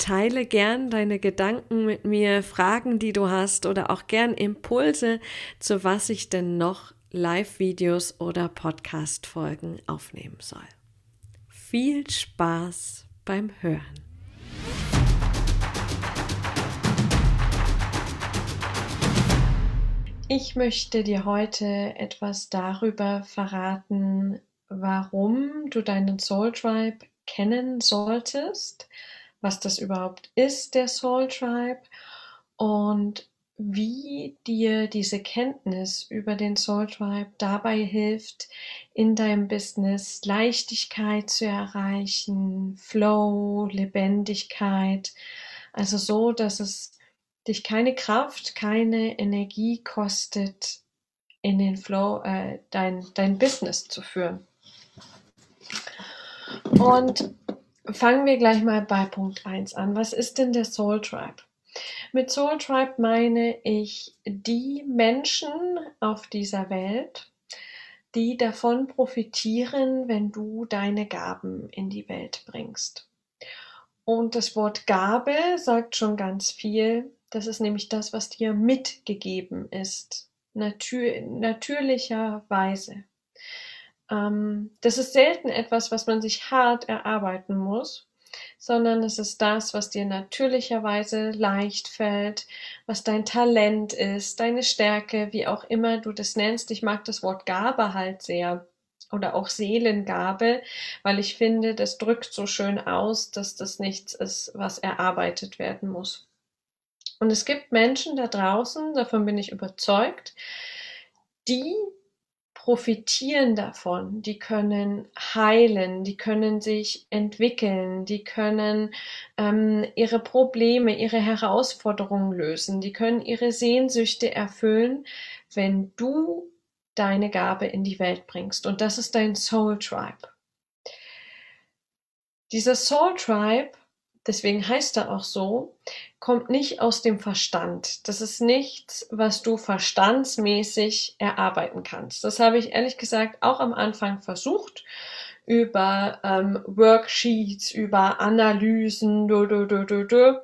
Teile gern deine Gedanken mit mir, Fragen, die du hast oder auch gern Impulse, zu was ich denn noch Live-Videos oder Podcast-Folgen aufnehmen soll. Viel Spaß beim Hören. Ich möchte dir heute etwas darüber verraten, warum du deinen Soul Tribe kennen solltest was das überhaupt ist, der Soul Tribe und wie dir diese Kenntnis über den Soul Tribe dabei hilft, in deinem Business Leichtigkeit zu erreichen, Flow, Lebendigkeit, also so, dass es dich keine Kraft, keine Energie kostet, in den Flow, äh, dein, dein Business zu führen. Und Fangen wir gleich mal bei Punkt 1 an. Was ist denn der Soul Tribe? Mit Soul Tribe meine ich die Menschen auf dieser Welt, die davon profitieren, wenn du deine Gaben in die Welt bringst. Und das Wort Gabe sagt schon ganz viel. Das ist nämlich das, was dir mitgegeben ist, natür natürlicherweise. Ähm, das ist selten etwas, was man sich hart erarbeiten muss, sondern es ist das, was dir natürlicherweise leicht fällt, was dein Talent ist, deine Stärke, wie auch immer du das nennst. Ich mag das Wort Gabe halt sehr oder auch Seelengabe, weil ich finde, das drückt so schön aus, dass das nichts ist, was erarbeitet werden muss. Und es gibt Menschen da draußen, davon bin ich überzeugt, die profitieren davon, die können heilen, die können sich entwickeln, die können ähm, ihre Probleme, ihre Herausforderungen lösen, die können ihre Sehnsüchte erfüllen, wenn du deine Gabe in die Welt bringst. Und das ist dein Soul Tribe. Dieser Soul Tribe, deswegen heißt er auch so, kommt nicht aus dem Verstand. Das ist nichts, was du verstandsmäßig erarbeiten kannst. Das habe ich ehrlich gesagt auch am Anfang versucht über ähm, Worksheets, über Analysen, du, du, du, du, du.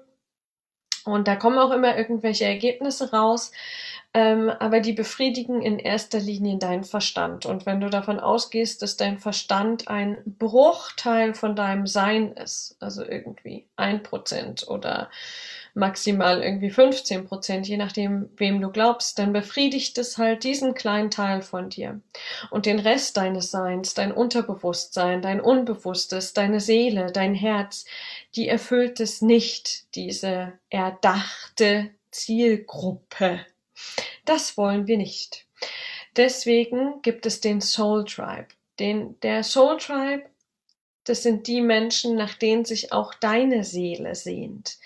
und da kommen auch immer irgendwelche Ergebnisse raus ähm, aber die befriedigen in erster Linie deinen Verstand. Und wenn du davon ausgehst, dass dein Verstand ein Bruchteil von deinem Sein ist, also irgendwie ein Prozent oder maximal irgendwie 15 Prozent, je nachdem, wem du glaubst, dann befriedigt es halt diesen kleinen Teil von dir. Und den Rest deines Seins, dein Unterbewusstsein, dein Unbewusstes, deine Seele, dein Herz, die erfüllt es nicht, diese erdachte Zielgruppe. Das wollen wir nicht. Deswegen gibt es den Soul Tribe. Den, der Soul Tribe, das sind die Menschen, nach denen sich auch deine Seele sehnt.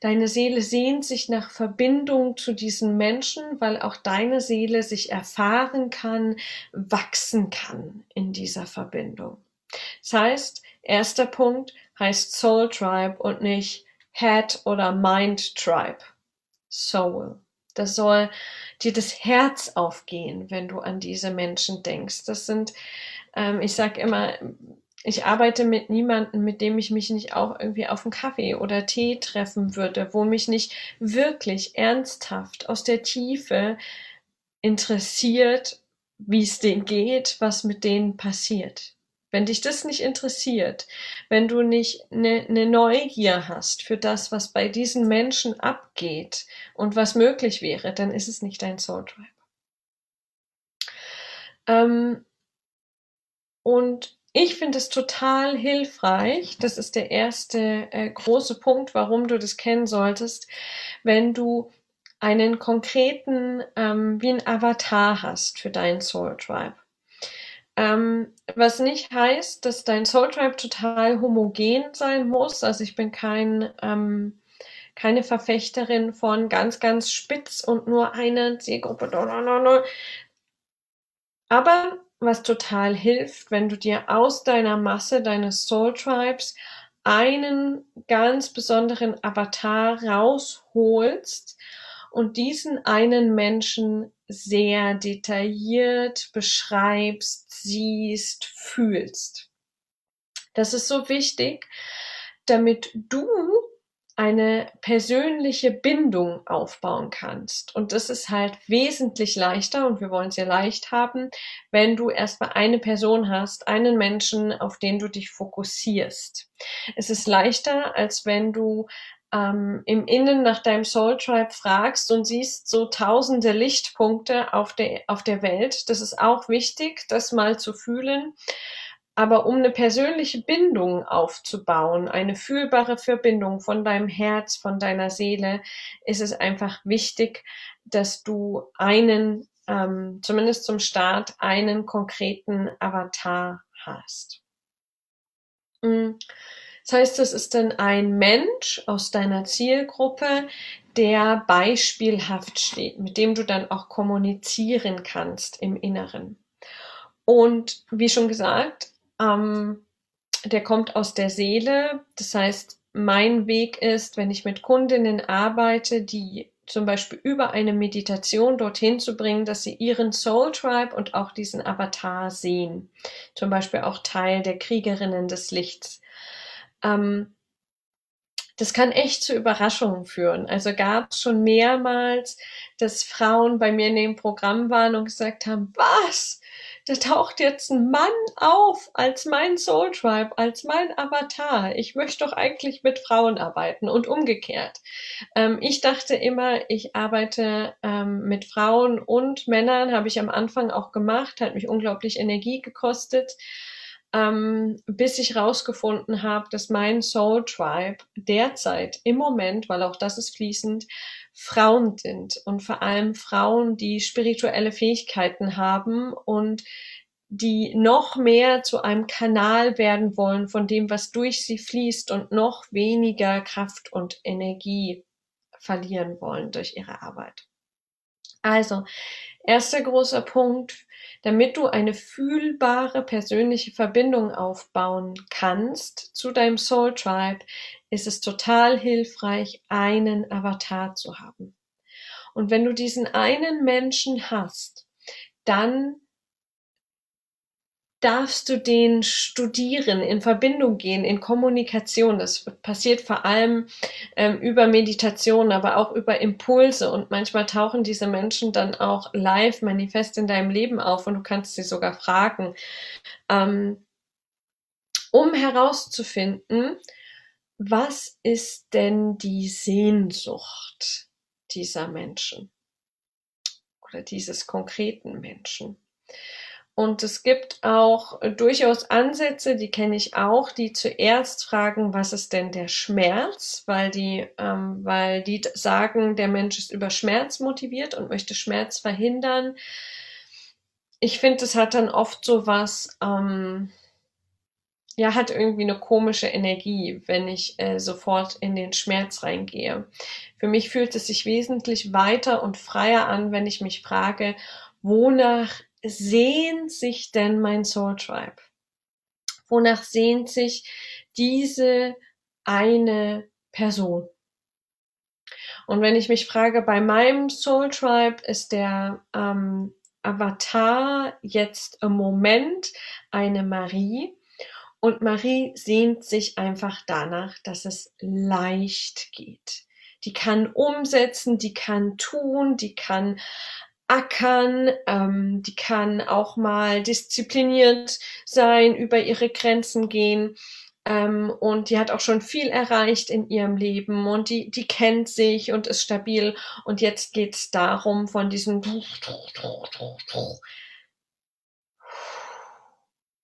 Deine Seele sehnt sich nach Verbindung zu diesen Menschen, weil auch deine Seele sich erfahren kann, wachsen kann in dieser Verbindung. Das heißt, erster Punkt heißt Soul Tribe und nicht Head oder Mind Tribe. Soul. Das soll dir das Herz aufgehen, wenn du an diese Menschen denkst. Das sind, ähm, ich sag immer, ich arbeite mit niemandem, mit dem ich mich nicht auch irgendwie auf einen Kaffee oder Tee treffen würde, wo mich nicht wirklich ernsthaft aus der Tiefe interessiert, wie es denen geht, was mit denen passiert. Wenn dich das nicht interessiert, wenn du nicht eine ne Neugier hast für das, was bei diesen Menschen abgeht und was möglich wäre, dann ist es nicht dein Soul Tribe. Ähm, und ich finde es total hilfreich, das ist der erste äh, große Punkt, warum du das kennen solltest, wenn du einen konkreten, ähm, wie ein Avatar hast für deinen Soul Tribe. Ähm, was nicht heißt, dass dein Soul Tribe total homogen sein muss. Also ich bin kein, ähm, keine Verfechterin von ganz, ganz spitz und nur eine Zielgruppe. Aber was total hilft, wenn du dir aus deiner Masse deines Soul Tribes einen ganz besonderen Avatar rausholst und diesen einen Menschen sehr detailliert beschreibst, siehst, fühlst. Das ist so wichtig, damit du eine persönliche Bindung aufbauen kannst. Und das ist halt wesentlich leichter und wir wollen es ja leicht haben, wenn du erstmal eine Person hast, einen Menschen, auf den du dich fokussierst. Es ist leichter, als wenn du ähm, im Innen nach deinem Soul Tribe fragst und siehst so tausende Lichtpunkte auf der, auf der Welt. Das ist auch wichtig, das mal zu fühlen. Aber um eine persönliche Bindung aufzubauen, eine fühlbare Verbindung von deinem Herz, von deiner Seele, ist es einfach wichtig, dass du einen, ähm, zumindest zum Start, einen konkreten Avatar hast. Mhm. Das heißt, es ist dann ein Mensch aus deiner Zielgruppe, der beispielhaft steht, mit dem du dann auch kommunizieren kannst im Inneren. Und wie schon gesagt, ähm, der kommt aus der Seele. Das heißt, mein Weg ist, wenn ich mit Kundinnen arbeite, die zum Beispiel über eine Meditation dorthin zu bringen, dass sie ihren Soul Tribe und auch diesen Avatar sehen. Zum Beispiel auch Teil der Kriegerinnen des Lichts ähm, das kann echt zu Überraschungen führen. Also gab es schon mehrmals, dass Frauen bei mir in dem Programm waren und gesagt haben, was? Da taucht jetzt ein Mann auf als mein Soul Tribe, als mein Avatar. Ich möchte doch eigentlich mit Frauen arbeiten und umgekehrt. Ähm, ich dachte immer, ich arbeite ähm, mit Frauen und Männern, habe ich am Anfang auch gemacht, hat mich unglaublich Energie gekostet ähm, bis ich rausgefunden habe, dass mein Soul Tribe derzeit im Moment, weil auch das ist fließend, Frauen sind und vor allem Frauen, die spirituelle Fähigkeiten haben und die noch mehr zu einem Kanal werden wollen von dem, was durch sie fließt und noch weniger Kraft und Energie verlieren wollen durch ihre Arbeit. Also, erster großer Punkt, damit du eine fühlbare persönliche Verbindung aufbauen kannst zu deinem Soul Tribe, ist es total hilfreich, einen Avatar zu haben. Und wenn du diesen einen Menschen hast, dann darfst du den studieren, in Verbindung gehen, in Kommunikation. Das passiert vor allem ähm, über Meditation, aber auch über Impulse. Und manchmal tauchen diese Menschen dann auch live manifest in deinem Leben auf und du kannst sie sogar fragen, ähm, um herauszufinden, was ist denn die Sehnsucht dieser Menschen oder dieses konkreten Menschen? Und es gibt auch durchaus Ansätze, die kenne ich auch, die zuerst fragen, was ist denn der Schmerz, weil die, ähm, weil die sagen, der Mensch ist über Schmerz motiviert und möchte Schmerz verhindern. Ich finde, es hat dann oft so was, ähm, ja, hat irgendwie eine komische Energie, wenn ich äh, sofort in den Schmerz reingehe. Für mich fühlt es sich wesentlich weiter und freier an, wenn ich mich frage, wonach sehnt sich denn mein Soul Tribe? Wonach sehnt sich diese eine Person? Und wenn ich mich frage, bei meinem Soul Tribe ist der ähm, Avatar jetzt im Moment eine Marie. Und Marie sehnt sich einfach danach, dass es leicht geht. Die kann umsetzen, die kann tun, die kann ackern, ähm, die kann auch mal diszipliniert sein, über ihre Grenzen gehen. Ähm, und die hat auch schon viel erreicht in ihrem Leben und die, die kennt sich und ist stabil. Und jetzt geht es darum, von diesem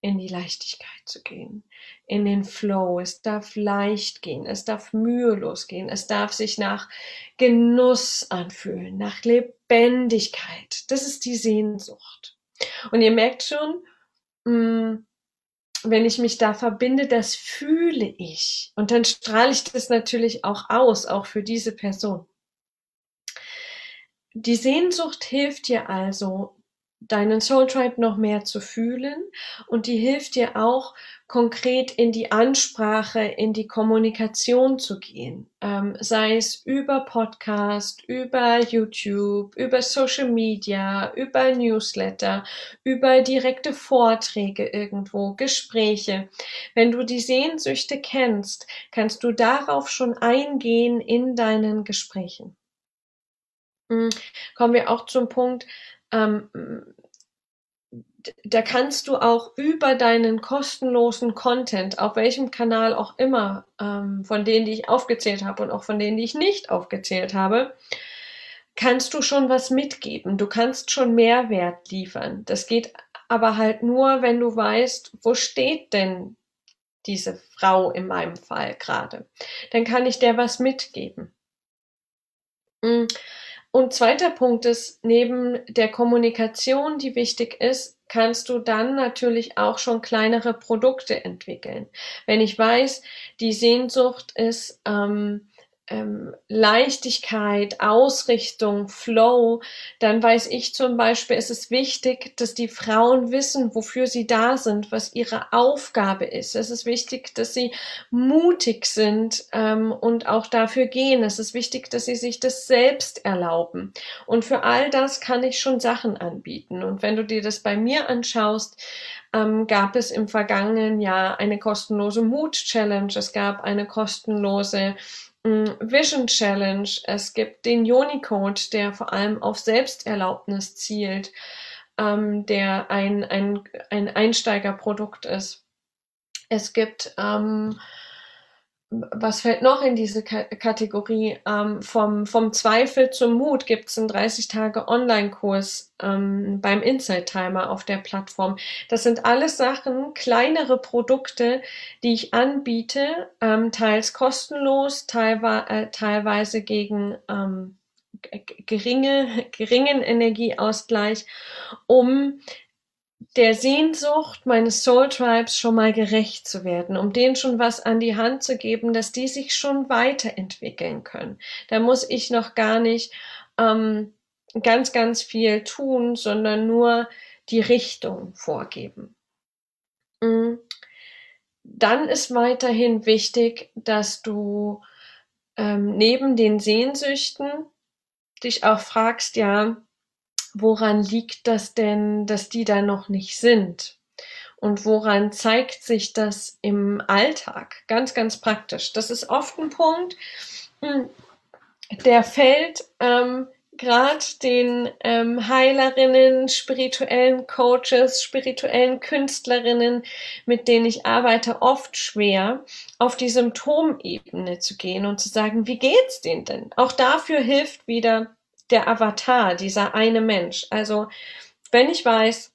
in die Leichtigkeit zu gehen, in den Flow. Es darf leicht gehen, es darf mühelos gehen, es darf sich nach Genuss anfühlen, nach Lebendigkeit. Das ist die Sehnsucht. Und ihr merkt schon, mm, wenn ich mich da verbinde, das fühle ich. Und dann strahle ich das natürlich auch aus, auch für diese Person. Die Sehnsucht hilft dir also, deinen Soul Tribe noch mehr zu fühlen und die hilft dir auch konkret in die Ansprache, in die Kommunikation zu gehen, ähm, sei es über Podcast, über YouTube, über Social Media, über Newsletter, über direkte Vorträge irgendwo, Gespräche. Wenn du die Sehnsüchte kennst, kannst du darauf schon eingehen in deinen Gesprächen. Hm, kommen wir auch zum Punkt, ähm, da kannst du auch über deinen kostenlosen Content, auf welchem Kanal auch immer, ähm, von denen, die ich aufgezählt habe und auch von denen, die ich nicht aufgezählt habe, kannst du schon was mitgeben. Du kannst schon Mehrwert liefern. Das geht aber halt nur, wenn du weißt, wo steht denn diese Frau in meinem Fall gerade. Dann kann ich der was mitgeben. Mm. Und zweiter Punkt ist, neben der Kommunikation, die wichtig ist, kannst du dann natürlich auch schon kleinere Produkte entwickeln. Wenn ich weiß, die Sehnsucht ist, ähm, ähm, Leichtigkeit, Ausrichtung, Flow, dann weiß ich zum Beispiel, es ist wichtig, dass die Frauen wissen, wofür sie da sind, was ihre Aufgabe ist. Es ist wichtig, dass sie mutig sind ähm, und auch dafür gehen. Es ist wichtig, dass sie sich das selbst erlauben. Und für all das kann ich schon Sachen anbieten. Und wenn du dir das bei mir anschaust, ähm, gab es im vergangenen Jahr eine kostenlose Mood Challenge, es gab eine kostenlose Vision Challenge, es gibt den Yoni Code, der vor allem auf Selbsterlaubnis zielt, ähm, der ein, ein, ein Einsteigerprodukt ist. Es gibt ähm, was fällt noch in diese K Kategorie? Ähm, vom, vom Zweifel zum Mut gibt es einen 30 Tage Online-Kurs ähm, beim Insight Timer auf der Plattform. Das sind alles Sachen, kleinere Produkte, die ich anbiete, ähm, teils kostenlos, teilwe äh, teilweise gegen ähm, geringe, geringen Energieausgleich, um der Sehnsucht meines Soul Tribes schon mal gerecht zu werden, um denen schon was an die Hand zu geben, dass die sich schon weiterentwickeln können. Da muss ich noch gar nicht ähm, ganz, ganz viel tun, sondern nur die Richtung vorgeben. Mm. Dann ist weiterhin wichtig, dass du ähm, neben den Sehnsüchten dich auch fragst, ja, woran liegt das denn, dass die da noch nicht sind? Und woran zeigt sich das im Alltag? Ganz, ganz praktisch. Das ist oft ein Punkt, hm, der fällt ähm, gerade den ähm, Heilerinnen, spirituellen Coaches, spirituellen Künstlerinnen, mit denen ich arbeite, oft schwer, auf die Symptomebene zu gehen und zu sagen, wie geht's denen denn? Auch dafür hilft wieder der Avatar, dieser eine Mensch. Also wenn ich weiß,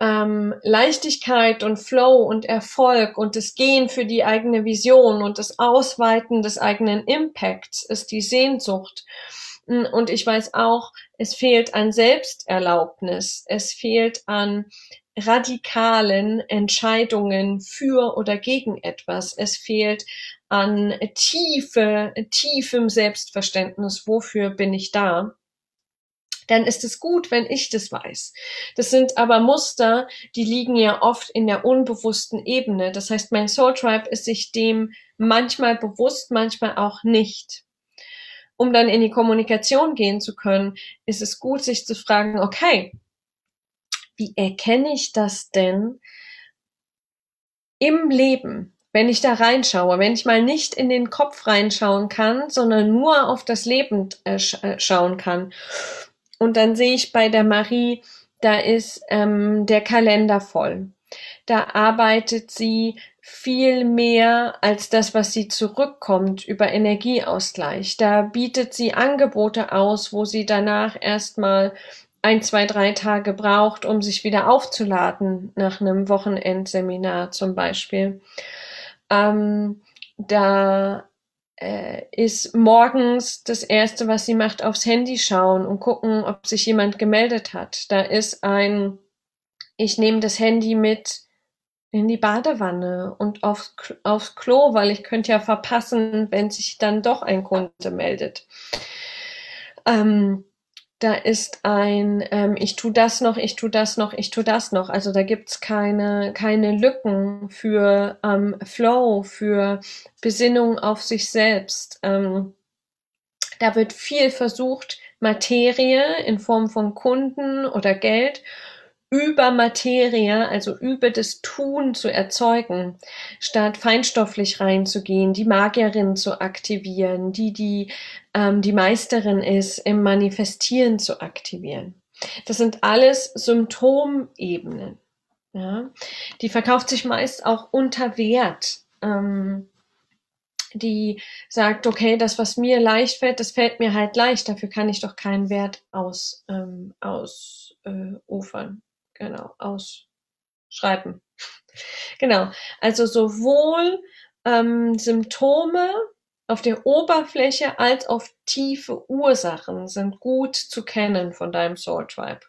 ähm, Leichtigkeit und Flow und Erfolg und das Gehen für die eigene Vision und das Ausweiten des eigenen Impacts ist die Sehnsucht. Hm, und ich weiß auch, es fehlt an Selbsterlaubnis, es fehlt an radikalen Entscheidungen für oder gegen etwas. Es fehlt an tiefe, tiefem Selbstverständnis, wofür bin ich da, dann ist es gut, wenn ich das weiß. Das sind aber Muster, die liegen ja oft in der unbewussten Ebene. Das heißt, mein Soul Tribe ist sich dem manchmal bewusst, manchmal auch nicht. Um dann in die Kommunikation gehen zu können, ist es gut, sich zu fragen, okay, wie erkenne ich das denn im Leben? wenn ich da reinschaue, wenn ich mal nicht in den Kopf reinschauen kann, sondern nur auf das Leben äh, äh, schauen kann. Und dann sehe ich bei der Marie, da ist ähm, der Kalender voll. Da arbeitet sie viel mehr als das, was sie zurückkommt über Energieausgleich. Da bietet sie Angebote aus, wo sie danach erstmal ein, zwei, drei Tage braucht, um sich wieder aufzuladen nach einem Wochenendseminar zum Beispiel. Ähm, da äh, ist morgens das Erste, was sie macht, aufs Handy schauen und gucken, ob sich jemand gemeldet hat. Da ist ein, ich nehme das Handy mit in die Badewanne und aufs, aufs Klo, weil ich könnte ja verpassen, wenn sich dann doch ein Kunde meldet. Ähm, da ist ein, ähm, ich tu das noch, ich tu das noch, ich tu das noch. Also da gibt's keine, keine Lücken für ähm, Flow, für Besinnung auf sich selbst. Ähm, da wird viel versucht, Materie in Form von Kunden oder Geld über Materie, also über das Tun zu erzeugen, statt feinstofflich reinzugehen, die Magierin zu aktivieren, die die ähm, die Meisterin ist, im Manifestieren zu aktivieren. Das sind alles Symptomebenen. Ja? Die verkauft sich meist auch unter Wert. Ähm, die sagt, okay, das, was mir leicht fällt, das fällt mir halt leicht, dafür kann ich doch keinen Wert aus, ähm, aus äh, genau, ausschreiben. Genau, also sowohl ähm, Symptome auf der Oberfläche als auch tiefe Ursachen sind gut zu kennen von deinem Soul Tribe.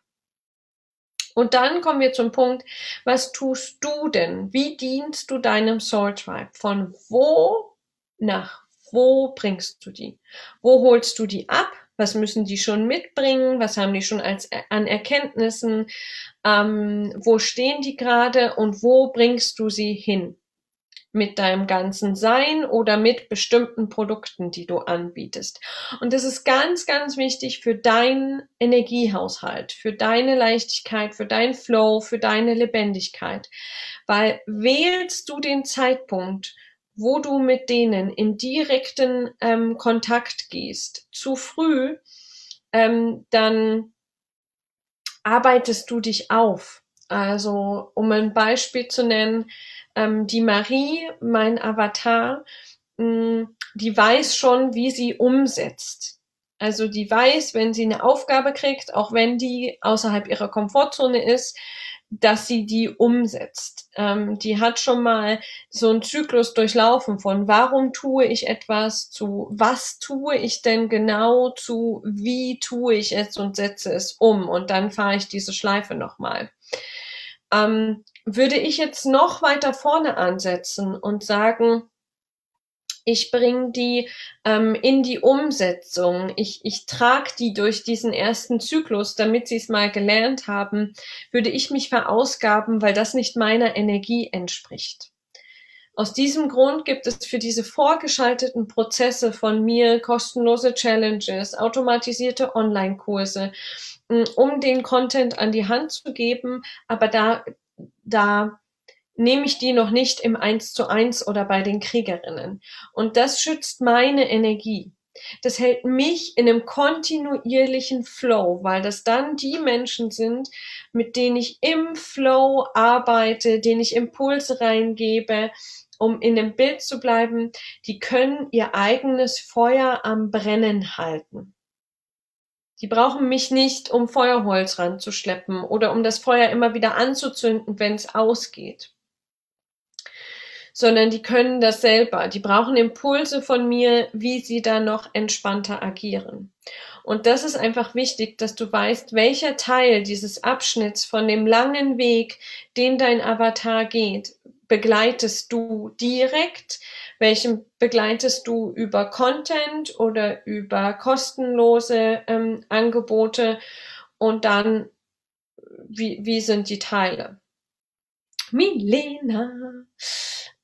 Und dann kommen wir zum Punkt, was tust du denn? Wie dienst du deinem Soul Tribe? Von wo nach wo bringst du die? Wo holst du die ab? Was müssen die schon mitbringen? Was haben die schon als, an Erkenntnissen? Ähm, wo stehen die gerade und wo bringst du sie hin? mit deinem ganzen Sein oder mit bestimmten Produkten, die du anbietest. Und das ist ganz, ganz wichtig für deinen Energiehaushalt, für deine Leichtigkeit, für deinen Flow, für deine Lebendigkeit. Weil wählst du den Zeitpunkt, wo du mit denen in direkten ähm, Kontakt gehst, zu früh, ähm, dann arbeitest du dich auf. Also, um ein Beispiel zu nennen, ähm, die Marie, mein Avatar, mh, mm, die weiß schon, wie sie umsetzt. Also die weiß, wenn sie eine Aufgabe kriegt, auch wenn die außerhalb ihrer Komfortzone ist, dass sie die umsetzt. Ähm, die hat schon mal so einen Zyklus durchlaufen von warum tue ich etwas zu was tue ich denn genau zu wie tue ich es und setze es um und dann fahre ich diese Schleife nochmal. Ähm, würde ich jetzt noch weiter vorne ansetzen und sagen, ich bringe die ähm, in die Umsetzung, ich, ich trage die durch diesen ersten Zyklus, damit sie es mal gelernt haben, würde ich mich verausgaben, weil das nicht meiner Energie entspricht. Aus diesem Grund gibt es für diese vorgeschalteten Prozesse von mir kostenlose Challenges, automatisierte Online-Kurse, um den Content an die Hand zu geben, aber da da nehme ich die noch nicht im Eins zu eins oder bei den Kriegerinnen. Und das schützt meine Energie. Das hält mich in einem kontinuierlichen Flow, weil das dann die Menschen sind, mit denen ich im Flow arbeite, denen ich Impulse reingebe, um in dem Bild zu bleiben, die können ihr eigenes Feuer am Brennen halten. Die brauchen mich nicht, um Feuerholz ranzuschleppen oder um das Feuer immer wieder anzuzünden, wenn es ausgeht. Sondern die können das selber. Die brauchen Impulse von mir, wie sie da noch entspannter agieren. Und das ist einfach wichtig, dass du weißt, welcher Teil dieses Abschnitts von dem langen Weg, den dein Avatar geht, begleitest du direkt, welchen begleitest du über Content oder über kostenlose ähm, Angebote und dann, wie, wie sind die Teile? Milena.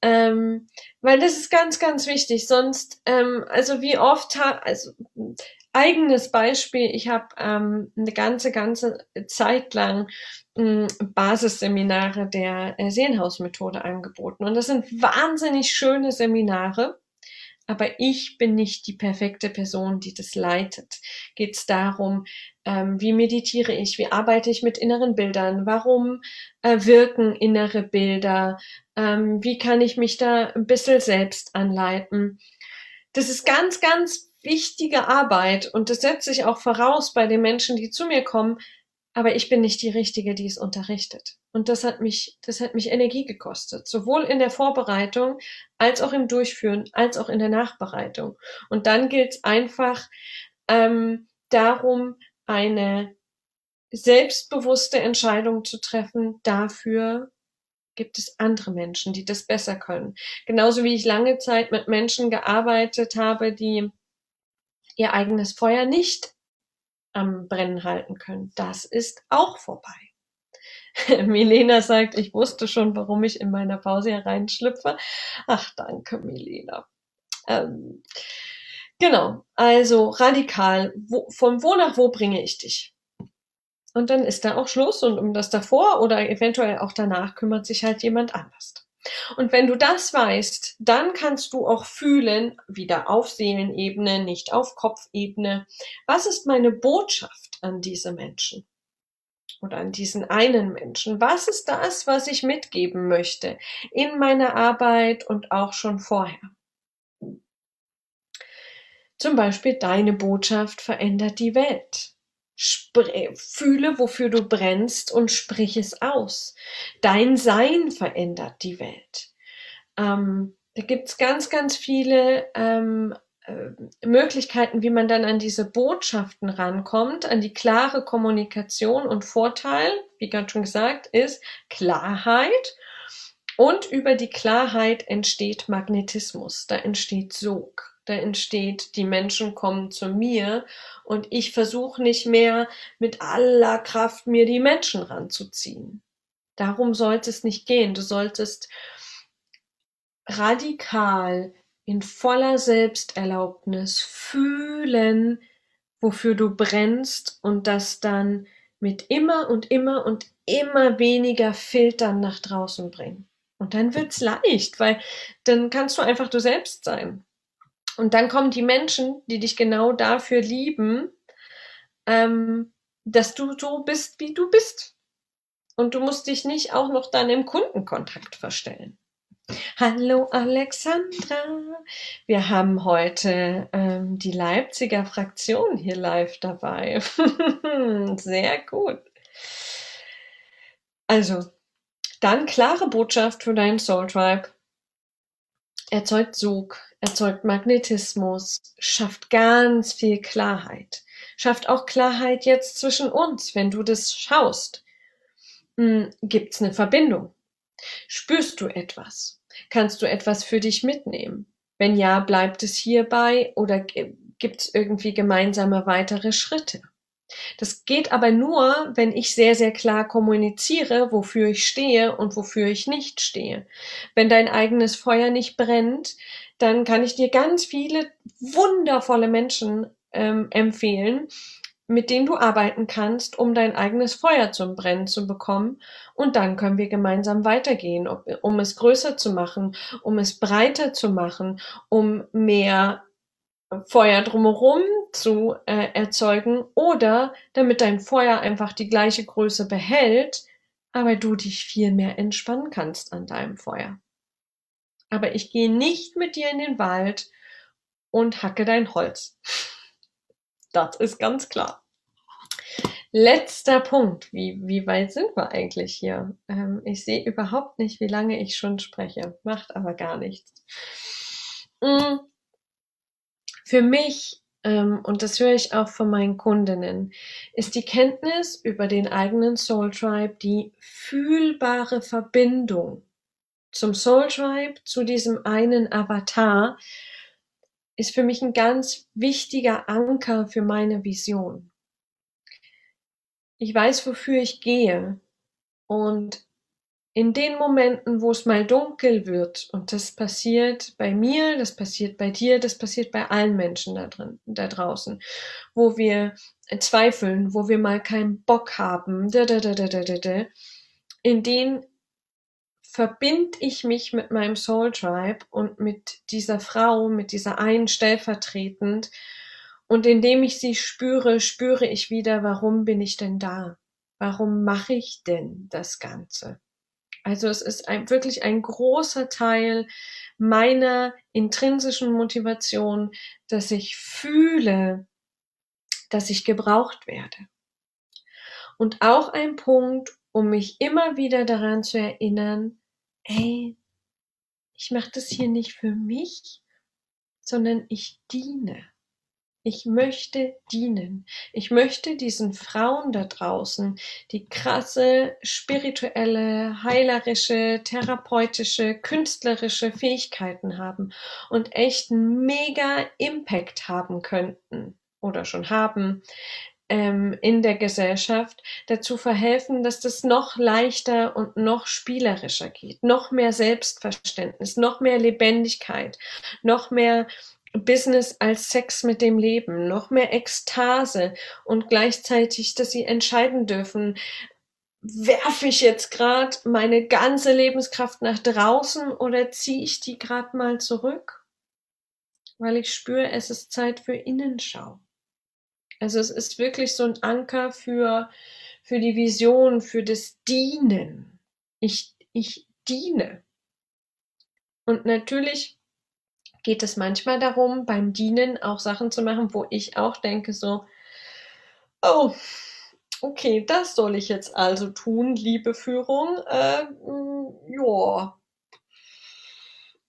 Ähm, weil das ist ganz, ganz wichtig. Sonst, ähm, also wie oft, also eigenes Beispiel, ich habe ähm, eine ganze, ganze Zeit lang ähm, Basisseminare der äh, Seelenhausmethode angeboten. Und das sind wahnsinnig schöne Seminare. Aber ich bin nicht die perfekte Person, die das leitet. Geht es darum, ähm, wie meditiere ich, wie arbeite ich mit inneren Bildern, warum äh, wirken innere Bilder, ähm, wie kann ich mich da ein bisschen selbst anleiten. Das ist ganz, ganz wichtige Arbeit und das setze ich auch voraus bei den Menschen, die zu mir kommen, aber ich bin nicht die Richtige, die es unterrichtet. Und das hat mich, das hat mich Energie gekostet, sowohl in der Vorbereitung als auch im Durchführen, als auch in der Nachbereitung. Und dann gilt es einfach ähm, darum, eine selbstbewusste Entscheidung zu treffen. Dafür gibt es andere Menschen, die das besser können. Genauso wie ich lange Zeit mit Menschen gearbeitet habe, die ihr eigenes Feuer nicht am Brennen halten können. Das ist auch vorbei. Milena sagt, ich wusste schon, warum ich in meiner Pause hier reinschlüpfe. Ach, danke, Milena. Ähm, genau, also radikal, wo, von wo nach wo bringe ich dich? Und dann ist da auch Schluss und um das davor oder eventuell auch danach kümmert sich halt jemand anders. Und wenn du das weißt, dann kannst du auch fühlen, wieder auf Seelenebene, nicht auf Kopfebene, was ist meine Botschaft an diese Menschen? Oder an diesen einen Menschen? Was ist das, was ich mitgeben möchte in meiner Arbeit und auch schon vorher? Zum Beispiel deine Botschaft verändert die Welt. Spre fühle, wofür du brennst und sprich es aus. Dein Sein verändert die Welt. Ähm, da gibt's ganz, ganz viele ähm, äh, Möglichkeiten, wie man dann an diese Botschaften rankommt, an die klare Kommunikation und Vorteil, wie gerade schon gesagt, ist Klarheit. Und über die Klarheit entsteht Magnetismus, da entsteht Sog da entsteht, die Menschen kommen zu mir und ich versuche nicht mehr mit aller Kraft mir die Menschen ranzuziehen. Darum sollte es nicht gehen. Du solltest radikal in voller Selbsterlaubnis fühlen, wofür du brennst und das dann mit immer und immer und immer weniger Filtern nach draußen bringen. Und dann wird's leicht, weil dann kannst du einfach du selbst sein. Und dann kommen die Menschen, die dich genau dafür lieben, ähm, dass du so bist, wie du bist. Und du musst dich nicht auch noch dann im Kundenkontakt verstellen. Hallo Alexandra. Wir haben heute ähm, die Leipziger Fraktion hier live dabei. Sehr gut. Also, dann klare Botschaft für deinen Soul Tribe. Erzeugt Sog, erzeugt Magnetismus, schafft ganz viel Klarheit. Schafft auch Klarheit jetzt zwischen uns, wenn du das schaust. Hm, gibt's eine Verbindung? Spürst du etwas? Kannst du etwas für dich mitnehmen? Wenn ja, bleibt es hierbei oder gibt's irgendwie gemeinsame weitere Schritte? Das geht aber nur, wenn ich sehr, sehr klar kommuniziere, wofür ich stehe und wofür ich nicht stehe. Wenn dein eigenes Feuer nicht brennt, dann kann ich dir ganz viele wundervolle Menschen ähm, empfehlen, mit denen du arbeiten kannst, um dein eigenes Feuer zum Brennen zu bekommen. Und dann können wir gemeinsam weitergehen, um es größer zu machen, um es breiter zu machen, um mehr Feuer drumherum zu äh, erzeugen oder damit dein Feuer einfach die gleiche Größe behält, aber du dich viel mehr entspannen kannst an deinem Feuer. Aber ich gehe nicht mit dir in den Wald und hacke dein Holz. Das ist ganz klar. Letzter Punkt. Wie, wie weit sind wir eigentlich hier? Ähm, ich sehe überhaupt nicht, wie lange ich schon spreche. Macht aber gar nichts. Mm. Für mich, ähm, und das höre ich auch von meinen Kundinnen, ist die Kenntnis über den eigenen Soul Tribe die fühlbare Verbindung zum Soul Tribe, zu diesem einen Avatar, ist für mich ein ganz wichtiger Anker für meine Vision. Ich weiß, wofür ich gehe. Und in den Momenten, wo es mal dunkel wird, und das passiert bei mir, das passiert bei dir, das passiert bei allen Menschen da drin, da draußen, wo wir zweifeln, wo wir mal keinen Bock haben, in denen verbinde ich mich mit meinem Soul Tribe und mit dieser Frau, mit dieser einen stellvertretend. Und indem ich sie spüre, spüre ich wieder, warum bin ich denn da? Warum mache ich denn das Ganze? Also es ist ein, wirklich ein großer Teil meiner intrinsischen Motivation, dass ich fühle, dass ich gebraucht werde. Und auch ein Punkt, um mich immer wieder daran zu erinnern, ey, ich mache das hier nicht für mich, sondern ich diene. Ich möchte dienen. Ich möchte diesen Frauen da draußen, die krasse spirituelle, heilerische, therapeutische, künstlerische Fähigkeiten haben und echt einen mega Impact haben könnten oder schon haben, ähm, in der Gesellschaft dazu verhelfen, dass das noch leichter und noch spielerischer geht, noch mehr Selbstverständnis, noch mehr Lebendigkeit, noch mehr Business als Sex mit dem Leben, noch mehr Ekstase und gleichzeitig, dass sie entscheiden dürfen, werfe ich jetzt gerade meine ganze Lebenskraft nach draußen oder ziehe ich die gerade mal zurück? Weil ich spüre, es ist Zeit für Innenschau. Also es ist wirklich so ein Anker für, für die Vision, für das Dienen. Ich, ich diene. Und natürlich geht es manchmal darum, beim Dienen auch Sachen zu machen, wo ich auch denke so, oh, okay, das soll ich jetzt also tun, liebe Führung. Äh, ja.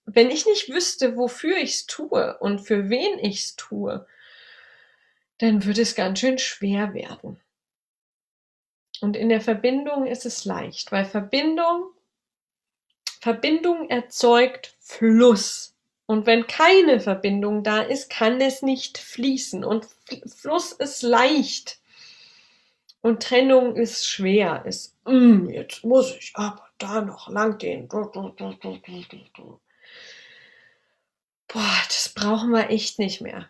Wenn ich nicht wüsste, wofür ich es tue und für wen ich es tue, dann würde es ganz schön schwer werden. Und in der Verbindung ist es leicht, weil Verbindung, Verbindung erzeugt Fluss. Und wenn keine Verbindung da ist, kann es nicht fließen. Und Fluss ist leicht. Und Trennung ist schwer. Ist, mm, jetzt muss ich aber da noch lang gehen. boah, das brauchen wir echt nicht mehr.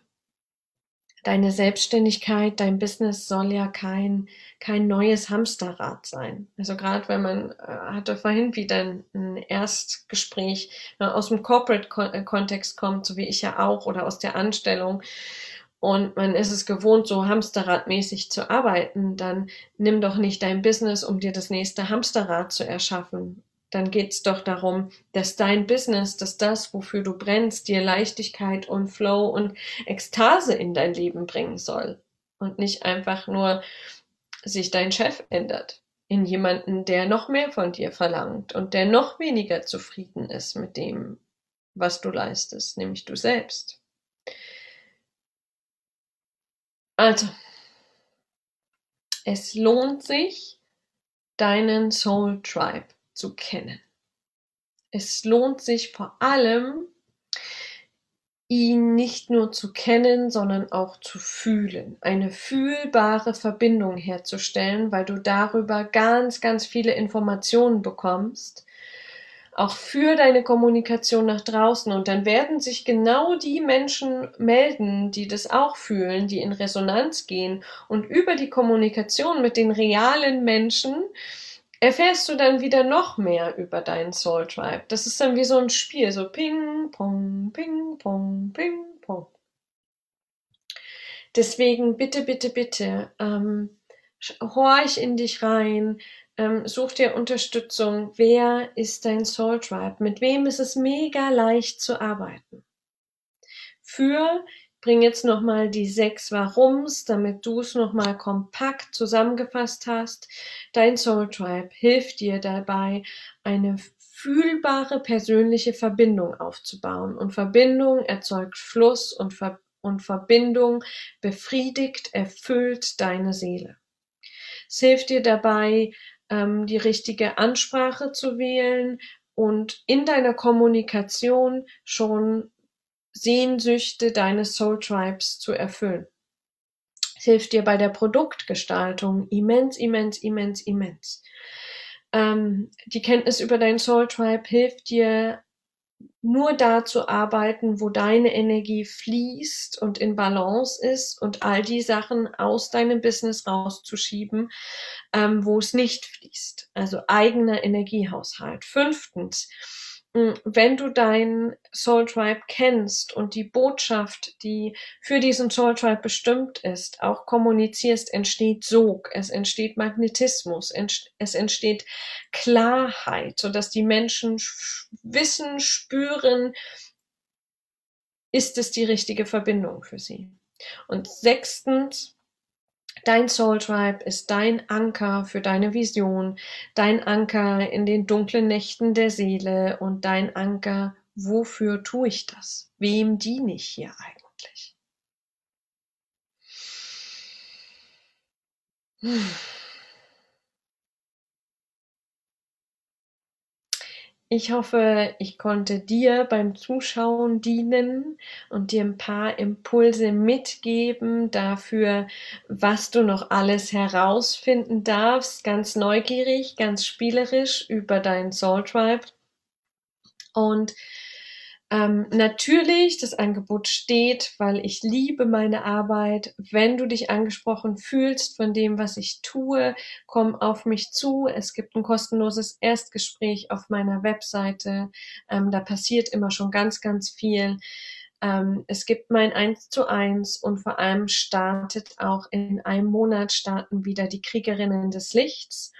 Deine Selbstständigkeit, dein Business soll ja kein, kein neues Hamsterrad sein. Also gerade wenn man äh, hatte vorhin wieder ein, Erstgespräch äh, aus dem Corporate-Kontext kommt, so wie ich ja auch, oder aus der Anstellung, und man ist es gewohnt, so hamsterradmäßig zu arbeiten, dann nimm doch nicht dein Business, um dir das nächste Hamsterrad zu erschaffen, dann geht's doch darum, dass dein Business, dass das, wofür du brennst, dir Leichtigkeit und Flow und Ekstase in dein Leben bringen soll. Und nicht einfach nur sich dein Chef ändert in jemanden, der noch mehr von dir verlangt und der noch weniger zufrieden ist mit dem, was du leistest, nämlich du selbst. Also, es lohnt sich, deinen Soul Tribe zu kennen. Es lohnt sich vor allem, ihn nicht nur zu kennen, sondern auch zu fühlen, eine fühlbare Verbindung herzustellen, weil du darüber ganz, ganz viele Informationen bekommst, auch für deine Kommunikation nach draußen. Und dann werden sich genau die Menschen melden, die das auch fühlen, die in Resonanz gehen und über die Kommunikation mit den realen Menschen erfährst du dann wieder noch mehr über deinen Soul Tribe. Das ist dann wie so ein Spiel, so Ping, Pong, Ping, Pong, Ping, Pong. Deswegen bitte, bitte, bitte, ähm, horch in dich rein, ähm, such dir Unterstützung. Wer ist dein Soul Tribe? Mit wem ist es mega leicht zu arbeiten? Für bring jetzt nochmal die sechs Warums, damit du es nochmal kompakt zusammengefasst hast. Dein Soul Tribe hilft dir dabei, eine fühlbare persönliche Verbindung aufzubauen. Und Verbindung erzeugt Fluss und, Ver und Verbindung befriedigt, erfüllt deine Seele. Es hilft dir dabei, ähm, die richtige Ansprache zu wählen und in deiner Kommunikation schon Sehnsüchte deines Soul Tribes zu erfüllen. Es hilft dir bei der Produktgestaltung immens, immens, immens, immens. Ähm, die Kenntnis über dein Soul Tribe hilft dir nur da zu arbeiten, wo deine Energie fließt und in Balance ist und all die Sachen aus deinem Business rauszuschieben, ähm, wo es nicht fließt. Also eigener Energiehaushalt. Fünftens, wenn du dein Soul Tribe kennst und die Botschaft, die für diesen Soul Tribe bestimmt ist, auch kommunizierst, entsteht Sog, es entsteht Magnetismus, es entsteht Klarheit, so dass die Menschen wissen, spüren, ist es die richtige Verbindung für sie. Und sechstens, Dein Soul Tribe ist dein Anker für deine Vision, dein Anker in den dunklen Nächten der Seele und dein Anker, wofür tue ich das? Wem diene ich hier eigentlich? Hm. Ich hoffe, ich konnte dir beim Zuschauen dienen und dir ein paar Impulse mitgeben dafür, was du noch alles herausfinden darfst, ganz neugierig, ganz spielerisch über dein Soul Tribe. Und ähm, natürlich, das Angebot steht, weil ich liebe meine Arbeit. Wenn du dich angesprochen fühlst von dem, was ich tue, komm auf mich zu. Es gibt ein kostenloses Erstgespräch auf meiner Webseite. Ähm, da passiert immer schon ganz, ganz viel. Ähm, es gibt mein Eins zu eins und vor allem startet auch in einem Monat starten wieder die Kriegerinnen des Lichts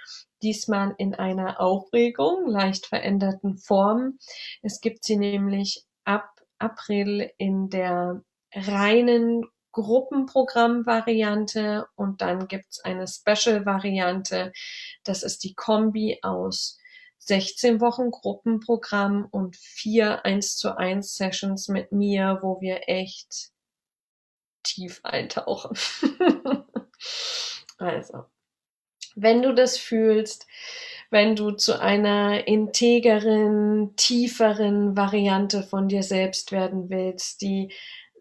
diesmal in einer Aufregung, leicht veränderten Form. Es gibt sie nämlich ab April in der reinen Gruppenprogramm-Variante und dann gibt's eine Special-Variante. Das ist die Kombi aus 16 Wochen Gruppenprogramm und vier 1 zu 1 Sessions mit mir, wo wir echt tief eintauchen. also, wenn du das fühlst, wenn du zu einer integeren, tieferen Variante von dir selbst werden willst, die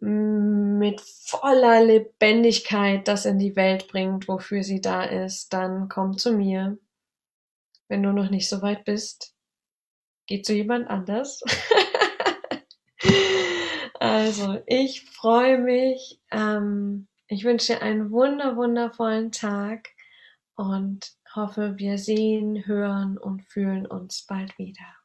mit voller Lebendigkeit das in die Welt bringt, wofür sie da ist, dann komm zu mir. Wenn du noch nicht so weit bist, geh zu jemand anders. Also, ich freue mich. Ähm, ich wünsche dir einen wunder, wundervollen Tag und hoffe, wir sehen, hören und fühlen uns bald wieder.